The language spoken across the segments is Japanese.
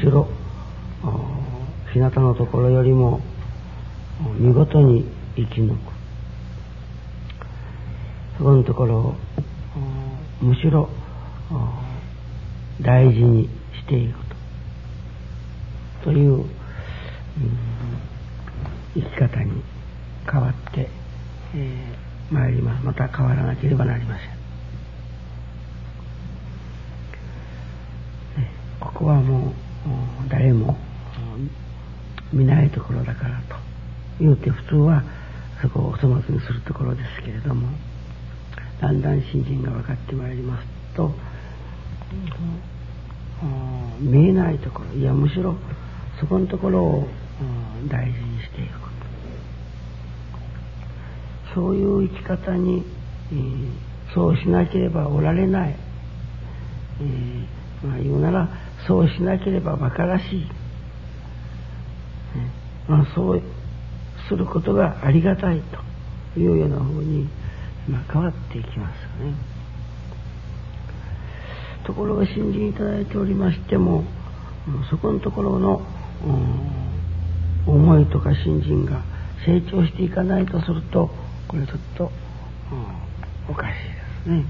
しろ日向のところよりも見事に生き抜く。そこのところをむしろ大事にしていくと。という、うん、生き方に変わって、えー、参ります。また変わらなければなりません、ここはもう誰も見ないところだからと。言うて普通はそこをお粗末にするところですけれども。だんだん信心が分かってまいりますと、見えないところいやむしろそこのところを大事にしていくそういう生き方に、えー、そうしなければおられない、えー、まあ言うならそうしなければ馬鹿らしい、まあ、そうすることがありがたいというようなふうに、ま、変わっていきますよね。ところが信じいただいておりましてもそこのところの、思いとか信心が成長していかないとするとこれちょっと、おかしいですね。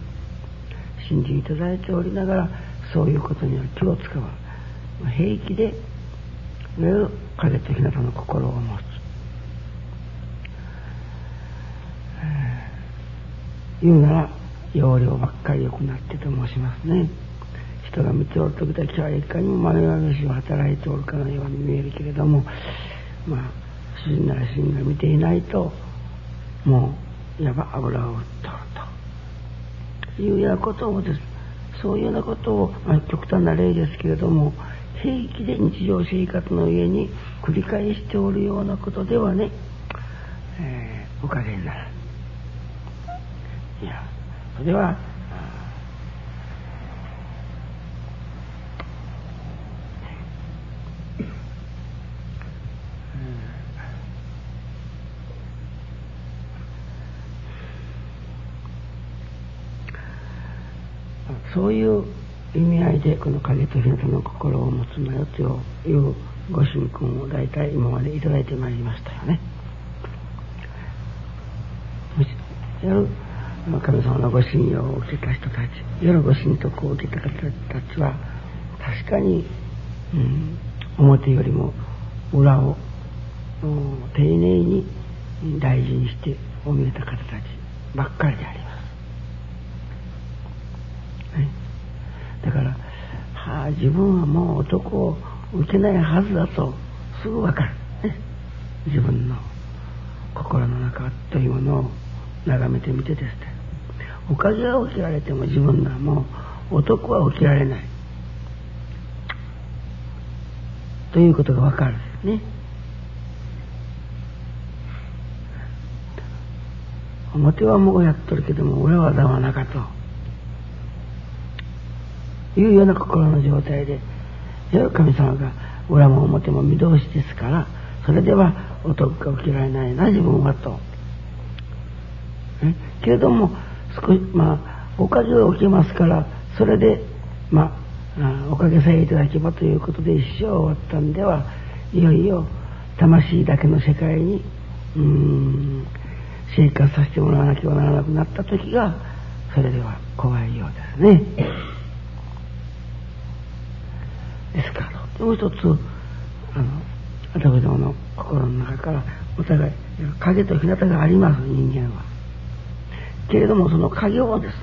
信じいただいておりながらそういうことには気を使わ平気で影と日向の心を持つ、言うなら容量ばっかり良くなってと申しますね。人が見ておる時だけはいかにもまがましを働いておるかのように見えるけれどもまあ主人なら主人が見ていないともういわば油を売っとるというようなことをですそういうようなことを、ま、極端な例ですけれども平気で日常生活の上に繰り返しておるようなことではね、えー、おかげになる。いやそれはそういう意味合いでこの影と日向の心を持つのよというご神君を大体今までいただいてまいりましたよね。夜神様のご信用を受けた人たち夜ご神徳を受けた方たちは確かに、うん、表よりも裏を丁寧に大事にしてお見えた方たちばっかりであります。だから、はあ、自分はもう男を受けないはずだとすぐわかる、ね、自分の心の中というものを眺めてみてですね。おかげが起きられても自分がもう男は起きられない。ということがわかるんですね。表はもうやっとるけども俺はだわなかと。いうような心の状態で神様が裏も表も見通しですからそれでは男が起きられないな自分はと。けれども少しまあおかげが起きますからそれでまあおかげさえいただけばということで一生終わったんではいよいよ魂だけの世界にうん生活させてもらわなければならなくなった時がそれでは怖いようですね。ですからもう一つあの私どもの心の中からお互い影と日向があります人間はけれどもその影をです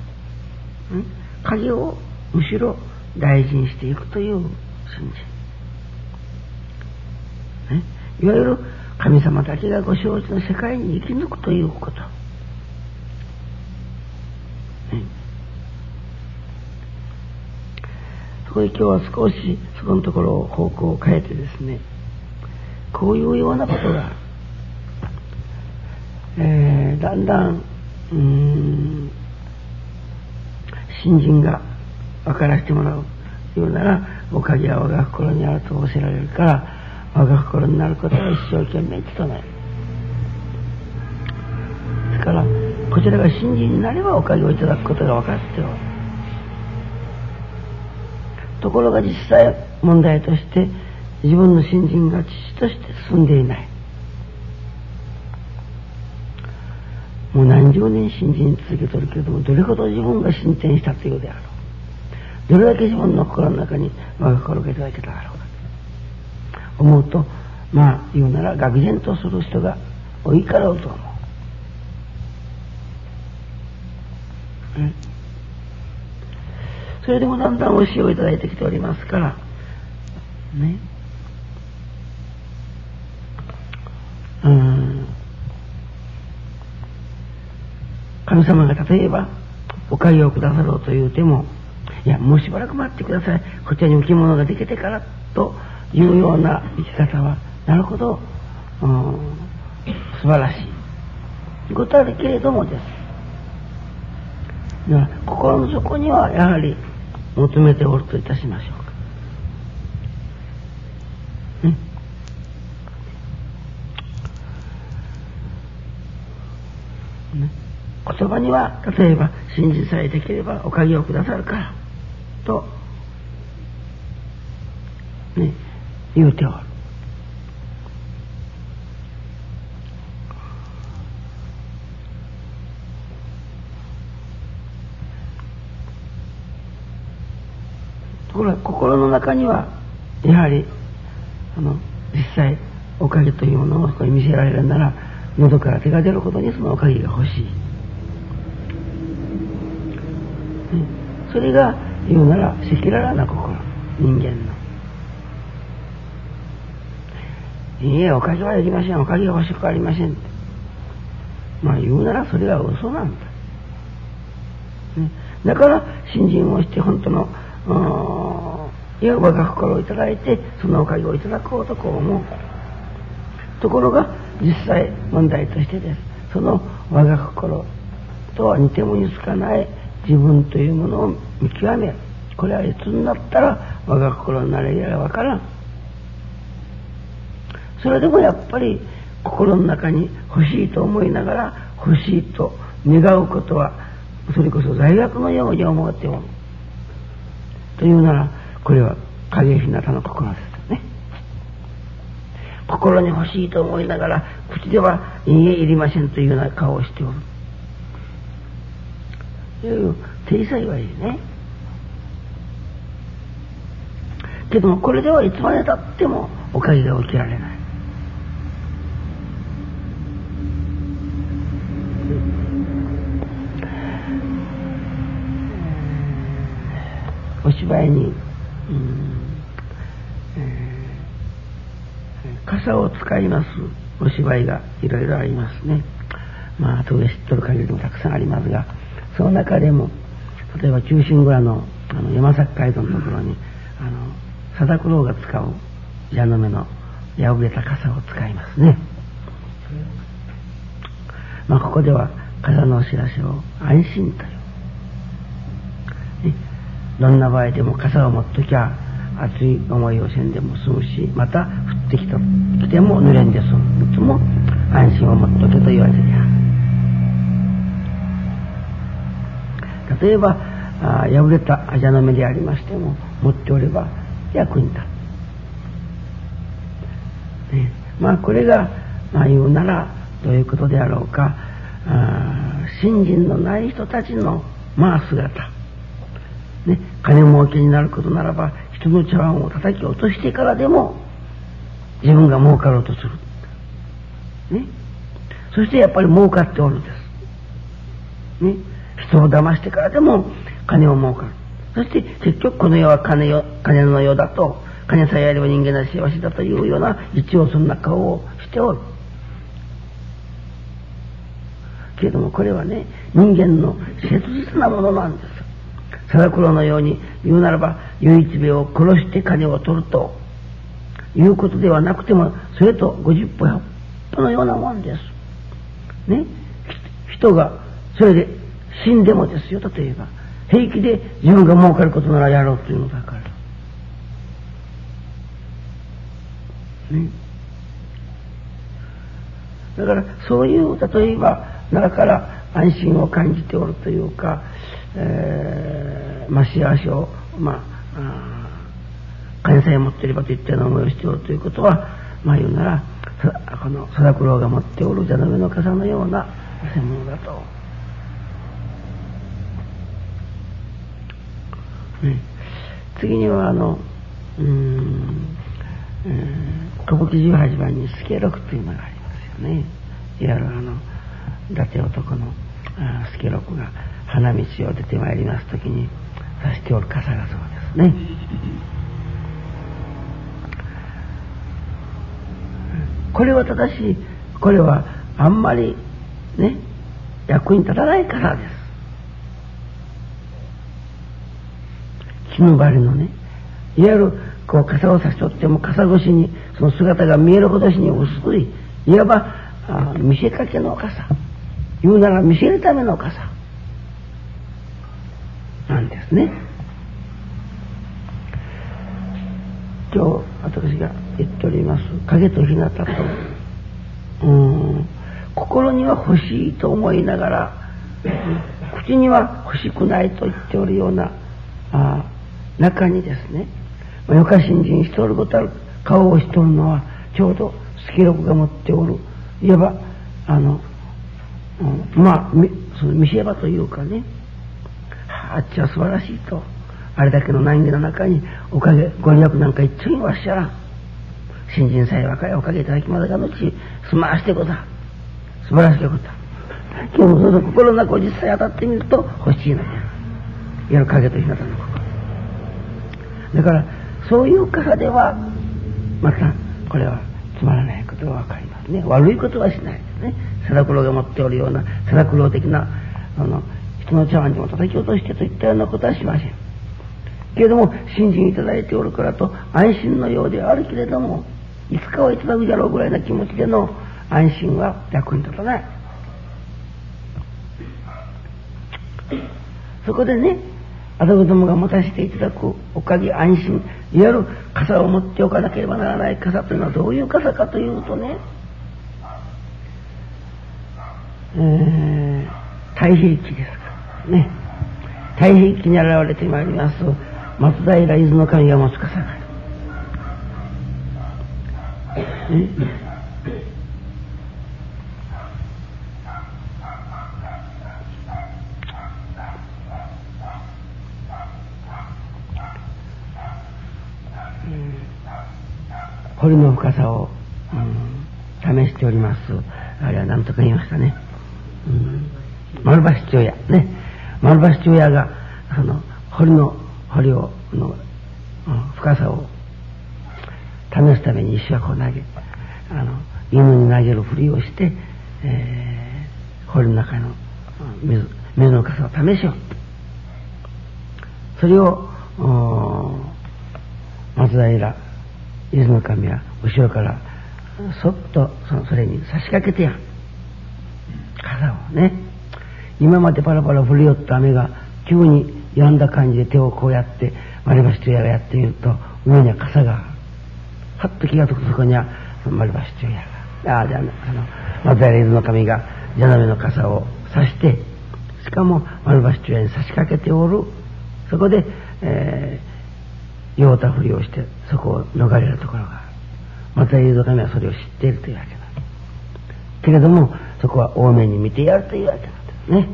影をむしろ大事にしていくという信じ、いわゆる神様だけがご承知の世界に生き抜くということ。ね、そこで今日は少しそこのところを方向を変えてですねこういうようなことが、えー、だんだんうん新人が分からせてもらうようならおかげは我が心にあると仰せられるから我が心になることは一生懸命努める。ですからこちらが新人になればおかげをいただくことが分かっておる。ところが実際問題として自分の新人が父として進んでいない。もう何十年新人続けとるけれどもどれほど自分が進展したというであろう。どれだけ自分の心の中に我が心がいただけただろうか。思うとまあ言うなら愕然とする人が多いからうと思う。それでもだんだんお塩をいただいてきておりますから。ね。うん。神様が例えばおかげをくださろうと言うてもいやもうしばらく待ってください。こちらに置物ができてからというような生き方はなるほど、うん、素晴らしいことあるけれどもです。心の底にはやはり求めておるといたしましょうか。ねね、言葉には例えば信じさえできればおかげをくださるからとね言うておる。ところが心の中にはやはりあの実際おかげというものをそこに見せられるなら喉から手が出るほどにそのおかげが欲しい。それが言うなら赤裸々な心人間のいいえ、おかげはいりません。おかげが欲しくありません。まあ言うならそれは嘘なんだ。ね、だから信心をして本当の、いわばが心をいただいてそのおかげをいただこうとこう思う。ところが実際問題としてです。その我が心とは似ても似つかない自分というものを見極め。これはいつになったら我が心になれやらわからん。それでもやっぱり心の中に欲しいと思いながら欲しいと願うことはそれこそ罪悪のように思っておるというならこれは影ひなたの心ですよね。心に欲しいと思いながら口では「いいえいりません」というような顔をしておる。という体裁はいいね。けどもこれではいつまでたってもおかげが起きられない。お芝居に、うんえー、傘を使いますお芝居がいろいろありますね。まあ後で知っとる限りもたくさんありますがその中でも例えば中心蔵のあの山崎街道のところにあの貞九郎が使う矢の目の破れた傘を使いますね。まあここでは傘のお知らせを安心というどんな場合でも傘を持っときゃ熱い思いをせんでも済むしまた降ってきた来ても濡れんで済む。いつも安心を持っとけと言われてりゃ例えばあ破れたアジャの目でありましても持っておれば役に立つ、ね、まあこれが、まあ、言うならどういうことであろうか。信心のない人たちのまあ姿。ね、金儲けになることならば人の茶碗を叩き落としてからでも自分が儲かろうとする。ね。そしてやっぱり儲かっておるんです。ね。人を騙してからでも金を儲かる。そして結局この世は金よ金の世だと金さえあれば人間は幸せだというような一応そんな顔をしておる。けれどもこれはね、人間の切実なものなんです。貞黒のように言うならば、唯一兵を殺して金を取るということではなくても、それと50歩100歩のようなもんです。ね？人が、それで死んでもですよ、例えば。平気で自分が儲かることならやろうというのだから。ね？だから、そういう、例えば、だから安心を感じておるというか、えー、まあ、幸せを、まあ、金さえ持っていればといったような思いをしておるということは、まあ言うなら、この貞九郎が持っておる蛇の目の傘のような偽物だと。ね、次にはあの、うん、えー、歌舞伎18番に助六というのがありますよね。いわゆるあの、伊達男の助六が花道を出てまいります時に差しておる傘がそうですね。これは正しい。これはあんまりね、役に立たないからです。絹張りのね、いわゆるこう傘を差し取っても傘越しにその姿が見えるほどしに薄い、いわば見せかけの傘。言うなら見せるための傘。ね。今日私が言っております。影と日向と。うん。心には欲しいと思いながら口には欲しくないと言っておるようなあ中にですね、まあ、よか新人しておることある顔をしておるのはちょうど助六が持っておるいわばあの、うん、まあその見せ場というかねあっちは素晴らしいと。あれだけの難儀の中におかげご利益なんか一丁にはしゃらん。新人さえ若いおかげいただきまでがのちすまわしてこと素晴らしいこと。今日もその心の中を実際当たってみると欲しいのやいわゆる影と日向の心だからそういうからではまたこれはつまらないことが分かりますね。悪いことはしないですね。貞九郎が持っておるような貞九郎的なあの人の茶碗にも叩き落としてといったようなことはしません。けれども信心いただいておるからと安心のようであるけれどもいつかはいただくじゃろうぐらいな気持ちでの安心は役に立たない。そこでねあた子供が持たせていただくおかげ安心いわゆる傘を持っておかなければならない傘というのはどういう傘かというとね、えー、太平記ですか。ね太平記に現れてまいります松平伊豆の神が持つ傘が。堀の深さを、うん、試しております。あれは何とか言いましたね。うん、丸橋父親、ね。丸橋父親が、その、堀の、堀を、の、深さを試すために石箱を投げ、あの、犬に投げるふりをして、えー、堀の中の水、水の傘を試しよう。それを、松平伊豆の神は後ろからそっとそれに差し掛けてや傘をね今までパラパラ降り寄った雨が急に止んだ感じで手をこうやって丸橋とやがやってみると上には傘がはっと気が付くそこには丸橋とやがああじゃああの松平伊豆の神が蛇の目の傘を差してしかも丸橋とやに差し掛けておる。そこで、えー酔うたふりをしてそこを逃れるところがまたユダ神はそれを知っているというわけだ。けれどもそこは多めに見てやるというわけなんですね。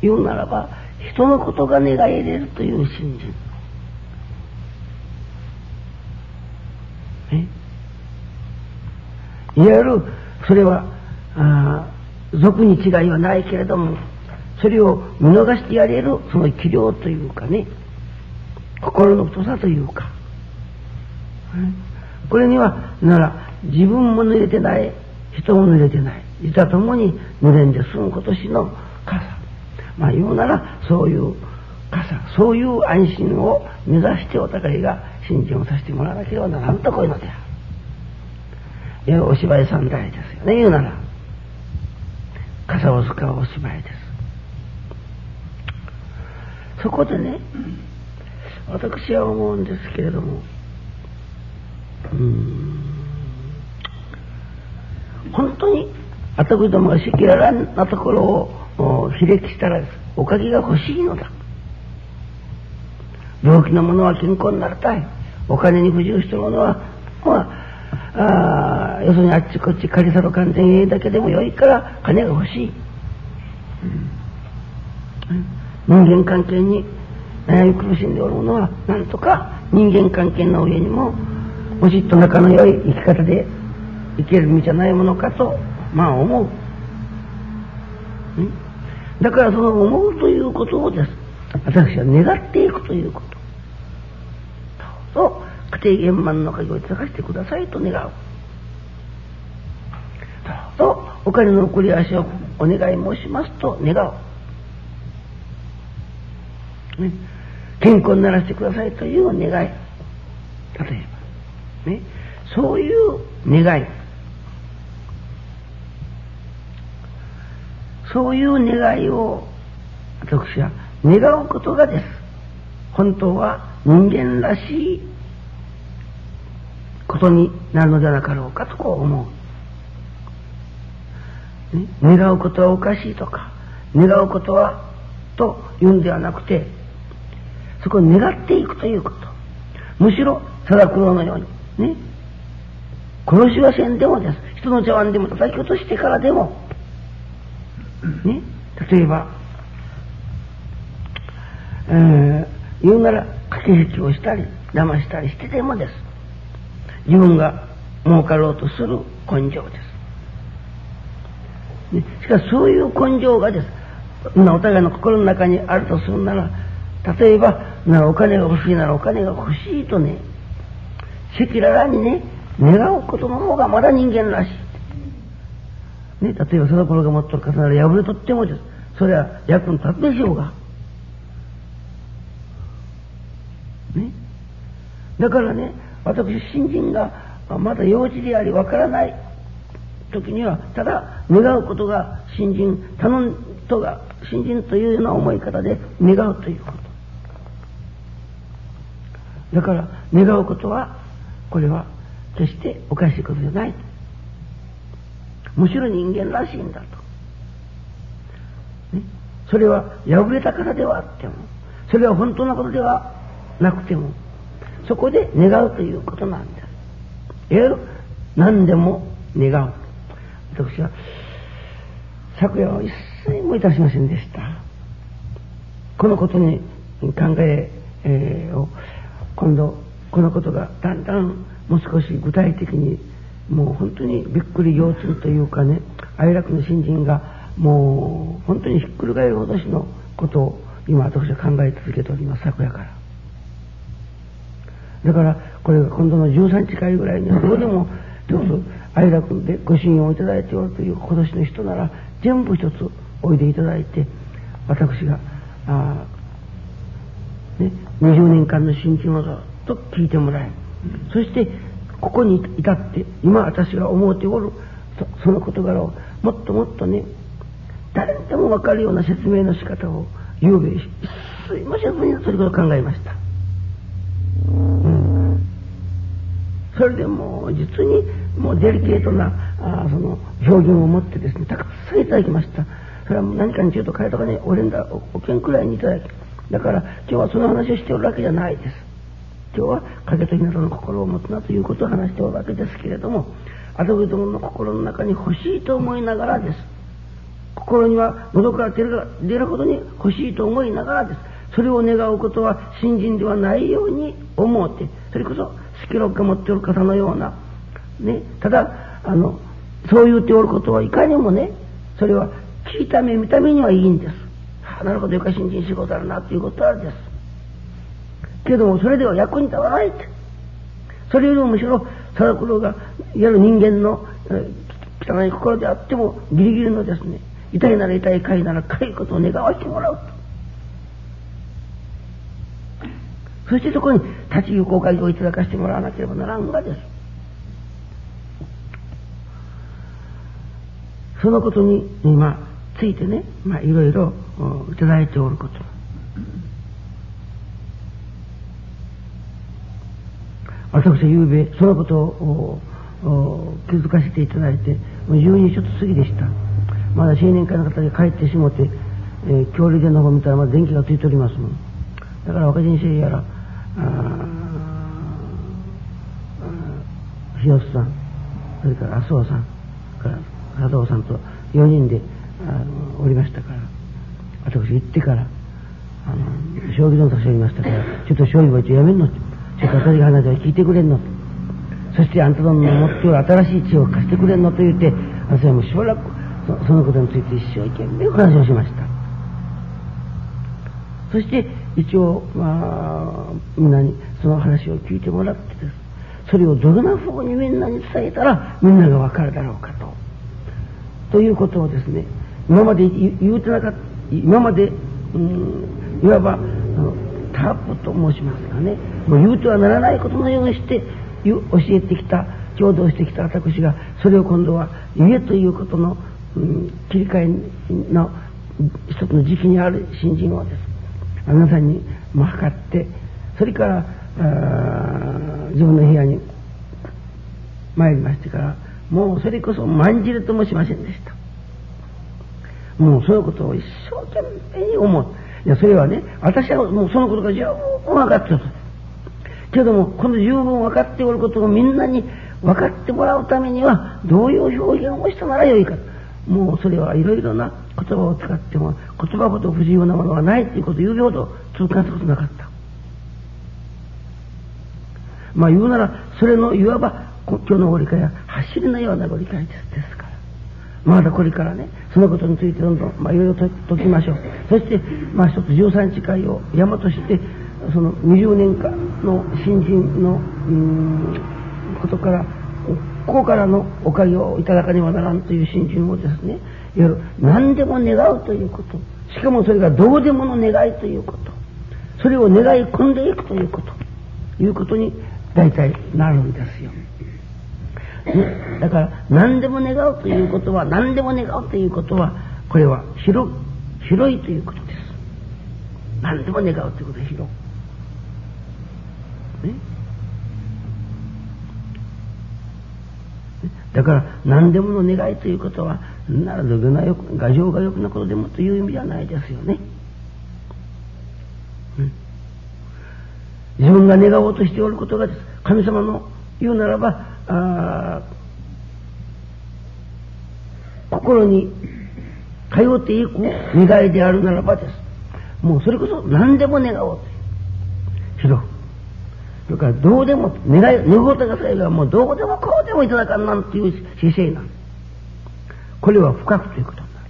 言うならば人のことが願い入れるという信心。ね。いわゆるそれはあ俗に違いはないけれどもそれを見逃してやれるその器量というかね。心の太さというか。これにはなら自分も濡れてない人も濡れてない。実は共に濡れんで済む今年の傘。まあ言うならそういう傘。そういう安心を目指してお互いが信心をさせてもらわなければならんとこういうのである。いお芝居三代ですよね。言うなら。傘を使うお芝居です。そこでね私は思うんですけれども。うん。本当にあたくどもが赤裸々なところをひれきしたらおかげが欲しいのだ。病気の者は健康になりたい。お金に不自由した者はまああ要するにあっちこっち借りさろ完全営だけでもよいから金が欲しい、うん、人間関係に悩み苦しんでおる者はなんとか人間関係の上にももしっと仲の良い生き方で生きる道じゃないものかとまあ思う、だからその思うということをです。私は願っていくということ。と家庭円満の鍵を探してくださいと願う。とお金の送り足をお願い申しますと願う、ね、健康にならせてくださいという願い。例えば。ね？そういう願い。そういう願いを私は願うことがです。本当は人間らしいことになるのではなかろうかとこう思う、ね、願うことはおかしいとか願うことはと言うんではなくてそこを願っていくということ。むしろ貞九郎のようにね殺しはせんでもです。人の茶碗でも叩き落としてからでもね？例えば、えー、言うなら駆け引きをしたり騙したりしてでもです。自分が儲かろうとする根性です、ね、しかしそういう根性がです。お互いの心の中にあるとするなら例えばなお金が欲しいならお金が欲しいとね赤裸々にね願うことの方がまだ人間らしい。ね、例えばその頃が持っとる方なら破れとってもです。それは役に立つでしょうが。ね。だからね、私、新人がまだ幼児でありわからない時には、ただ願うことが新人、頼んとが新人というような思い方で願うということ。だから願うことは、これは決しておかしいことじゃない。むしろ人間らしいんだと。ね、それは破れたからではあっても、それは本当のことではなくても、そこで願うということなんです。え何でも願う。私は昨夜は一切もいたしませんでした。このことに考ええー、を今度このことがだんだんもう少し具体的にもう本当にびっくり腰痛というかね哀楽の新人がもう本当にひっくり返るほどしのことを今私は考え続けております昨夜から。だからこれが今度の13日会ぐらいにはどうでもどうぞ哀楽でご信用をいただいておるという今年の人なら全部一つおいでいただいて私があ、ね、20年間の新人をずっと聞いてもらいそしてここに至って今私が思うておる。その事柄をもっともっとね誰にでも分かるような説明の仕方をゆうべすいませんにそれこそ考えました、うん、それでもう実にもうデリケートなあその表現を持ってですねたくさんいただきました。それはもう何かにちょっと変えとかねお連打お券くらいにいただき。だから今日はその話をしておるわけじゃないです。今日は風と日向の心を持つなということを話しておるわけですけれども後どもの心の中に欲しいと思いながらです心には喉から出る出るほどに欲しいと思いながらですそれを願うことは信心ではないように思うてそれこそスキロッが持っておる方のようなねただあのそう言うておることはいかにもねそれは聞いた目見た目にはいいんです。なるほどよか信心仕事あるなということはです。けどもそれでは役に立たないってそれよりもむしろ、貞九郎が、いわゆる人間の、汚い心であっても、ギリギリのですね、痛いなら痛い、かいならかいことを願わしてもらうと。そしてそこに立ち行公開をいただかしてもらわなければならんがです。そのことに今ついてね、まあ、いろいろいただいておること。私はゆうべそのことを気づかせていただいて、もう12ちょっと過ぎでした。まだ青年会の方が帰ってしもて、えー、恐竜電の方見たらまだ電気がついておりますもん。だから若人生やら、日吉さん、それから麻生さん、から佐藤さんと4人でおりましたから、私行ってから、あの、将棋の達しおりましたから、ちょっと将棋は一応やめんのちょっと私が話は聞いてくれんのそしてあんたの持っておる新しい知恵を貸してくれんのと言って、私はもうしばらくそのことについて一生懸命お話をしました。そして一応、まあ、みんなにその話を聞いてもらってです。それをどんな風にみんなに伝えたらみんながわかるだろうかと。ということをですね、今まで言うてなかった、今まで、うん、いわば、タープと申しますがね、もう言うてはならないことのようにして教えてきた、共同してきた私が、それを今度は言えということの、うん、切り替えの一つの時期にある新人をです。皆さんにも測って、それから、自分の部屋に参りましてから、もうそれこそまんじるともしませんでした。もうそういうことを一生懸命に思う。いや、それはね、私はもうそのことが十分分かってる。けども、この十分分かっておることをみんなに分かってもらうためには、どういう表現をしたならよいか。もうそれはいろいろな言葉を使っても、言葉ほど不自由なものはないということを言うほど痛感することなかった。まあ言うなら、それのいわば今日のご理解は走りのようなご理解ですですから。まだこれからね、そのことについてどんどん、まあ、いろいろと解きましょう。そして、まあ一つ13日会を山として、その20年間の新人の、ことから、ここからのおかげをいただかねばならんという新人をですね、いわゆる何でも願うということ、しかもそれがどうでもの願いということ、それを願い込んでいくということ、いうことに大体なるんですよ。ね、だから何でも願うということは何でも願うということはこれは広広いということです。何でも願うということは広ね。だから何でもの願いということはならずがよく画像がよくなことでもという意味ではないですよね、うん、自分が願おうとしておることが神様の言うならば心に通っていく願いであるならばです。もうそれこそ何でも願おうという。広く。それからどうでも、願い、願うとがさえがもうどうでもこうでもいただかんなんていう姿勢なんです。これは深くということになる。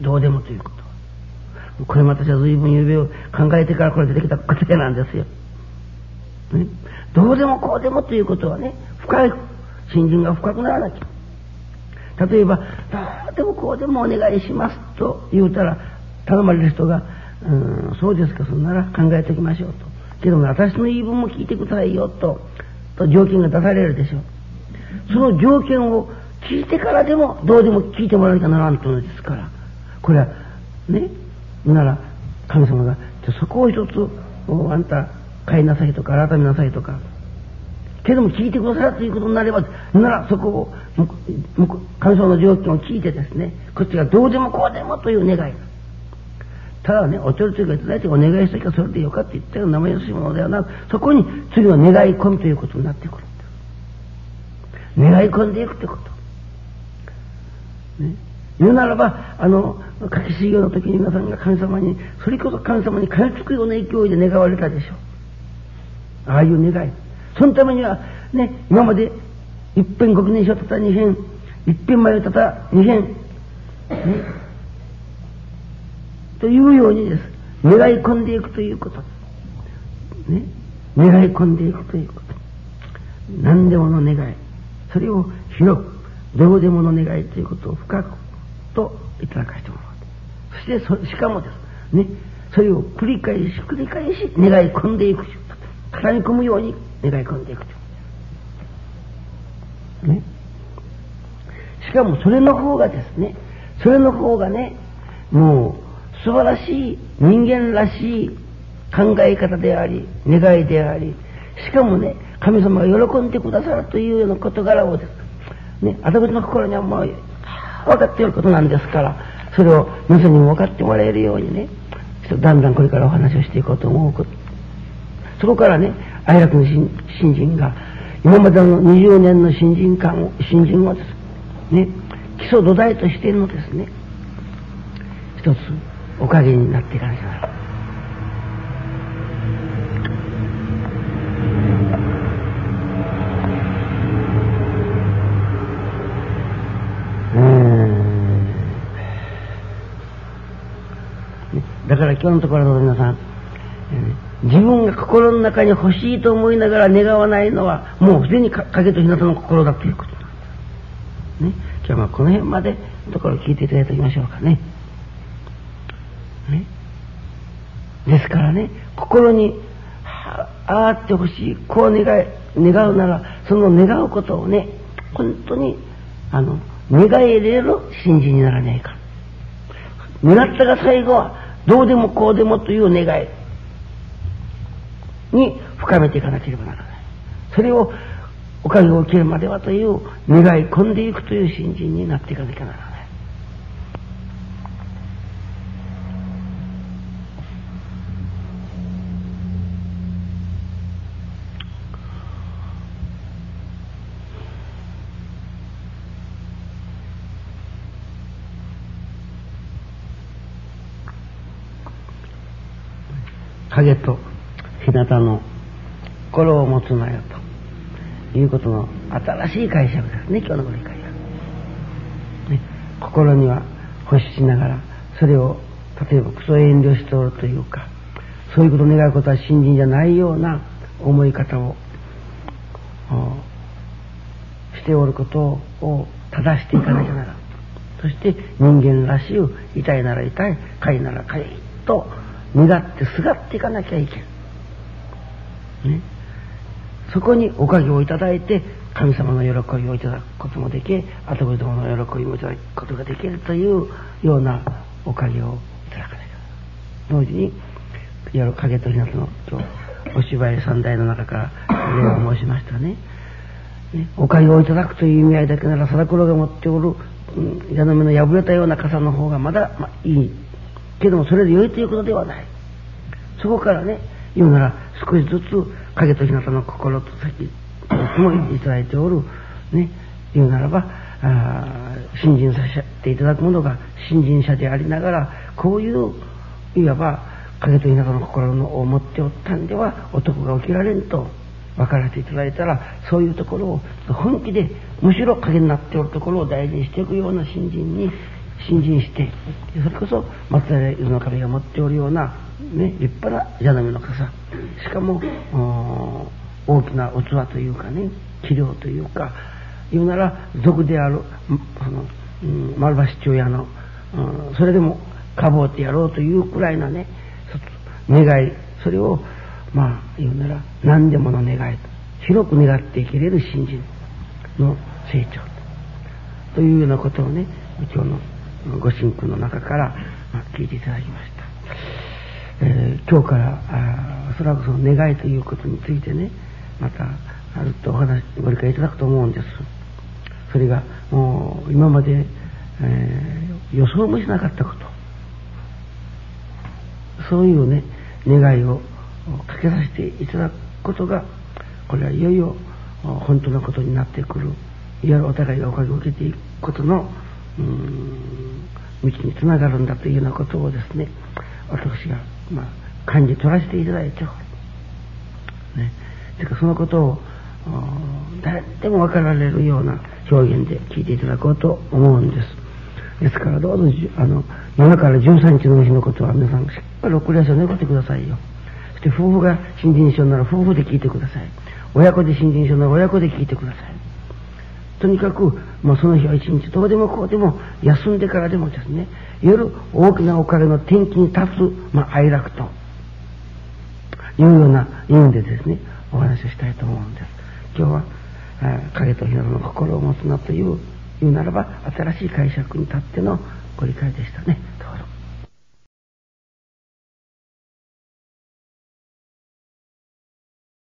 どうでもということ。これも私は随分ゆうべを考えてからこれ出てきた答えなんですよ。ね、どうでもこうでもということはね、深い、信心が深くならなきゃ。例えば、どうでもこうでもお願いしますと言うたら、頼まれる人が、うん、そうですか、そんなら考えておきましょうと。けども、私の言い分も聞いてくださいよと、と条件が出されるでしょう。その条件を聞いてからでも、どうでも聞いてもらわなきゃならんとのですから、これは、ね、なら、神様が、じゃそこを一つ、あんた、変えなさいとか改めなさいとか。けども聞いてくださるということになればならそこを神様の条件を聞いてですねこっちがどうでもこうでもという願い。ただねおちょりというかいただいてお願いしたきゃそれでよかって言ったような生易しいものではなくそこに次の願い込みということになってくる。願い込んでいくってこと。ね。言うならば、あの、書き修行の時に皆さんが神様に、それこそ神様に噛みつくような勢いで願われたでしょう。ああいう願い。そのためには、ね、今まで、一遍国年書たた二遍、一遍前たた二遍、ね、というようにです。願い込んでいくということ。ね。願い込んでいくということ。何でもの願い、それを広く、どうでもの願いということを深くといただかせてもらう。そしてそ、しかもですね、それを繰り返し繰り返し願い込んでいく。絡み込むように願い込んでいくと。ね。しかもそれの方がですね、それの方がね、もう素晴らしい人間らしい考え方であり、願いであり、しかもね、神様が喜んでくださるというような事柄をですね、私の心にはもう分かっていることなんですから、それを皆さんにも分かってもらえるようにね、ちょっとだんだんこれからお話をしていこうと思う。そこからね、愛楽の新人が、今までの20年の新人間を、新人をですね、基礎土台としてのですね、一つおかげになっていかなきゃなら。だから今日のところの皆さん、自分が心の中に欲しいと思いながら願わないのは、もうすでに影と日向の心だということ。ね。今日はこの辺までのところを聞いていただいておきましょうかね。ね。ですからね、心に、ああってほしい、こう願い、願うなら、その願うことをね、本当に、あの、願い入れる信心にならないか。願ったが最後は、どうでもこうでもという願いに深めていかなければならない。それをおかげを受けるまではという願い込んでいくという信心になっていかなきゃならない。影と日向の心を持つなよということの新しい解釈ですね今日のご理解が、ね、心には欲しながらそれを例えばクソ遠慮しておるというかそういうことを願うことは信心じゃないような思い方をしておることを正していかなきゃならんそして人間らしい痛いなら痛いかいならかいと願ってすがっていかなきゃいけん。ね。そこにおかげをいただいて、神様の喜びをいただくこともでき、後子供の喜びもいただくことができるというようなおかげをいただかないと。同時に、影と日向の今日、お芝居三代の中から例を申しましたね。ねおかげをいただくという意味合いだけなら、貞子が持っておる、うん、矢の目の破れたような傘の方がまだ、まあ、いいけどもそれで良いということではないそこからね言うなら少しずつ影と日向の心と先もいただいておるね言うならばあ信心させていただくものが信心者でありながらこういういわば影と田舎の心のを持っておったんでは男が起きられんと分からせていただいたらそういうところを本気でむしろ影になっておるところを大事にしていくような信心に信心してそれこそ松平伊豆の壁が持っておるような、ね、立派な蛇の目の傘。しかも大きな器というかね器量というか言うなら俗であるその、うん、丸橋父親の、うん、それでもかぼうてやろうというくらいなね願いそれをまあ言うなら何でもの願いと広く願っていけれる信心の成長というようなことをね今日のご神君の中から、まあ、聞いていただきました。えー、今日からあおそらくその願いということについてねまたあるとお話ご理解いただくと思うんです。それがもう今まで、えー、予想もしなかったこと。そういうね願いをかけさせていただくことがこれはいよいよ本当のことになってくる。いわゆるお互いがおかげを受けていくことの道につながるんだというようなことをですね私が、まあ、感じ取らせていただいて。ね。てかそのことを誰でも分かられるような表現で聞いていただこうと思うんです。ですからどうぞあの今から13日の日のことは皆さんしっかり送り出しを残ってくださいよ。そして夫婦が新人賞なら夫婦で聞いてください。親子で新人賞の親子で聞いてください。とにかく、もうその日は一日どうでもこうでも休んでからでもですね、夜大きなお金の天気に立つ、まあ、哀楽というような意味でですね、お話をしたいと思うんです。今日はえ、影と日の心を持つなという、言うならば、新しい解釈に立ってのご理解でしたね。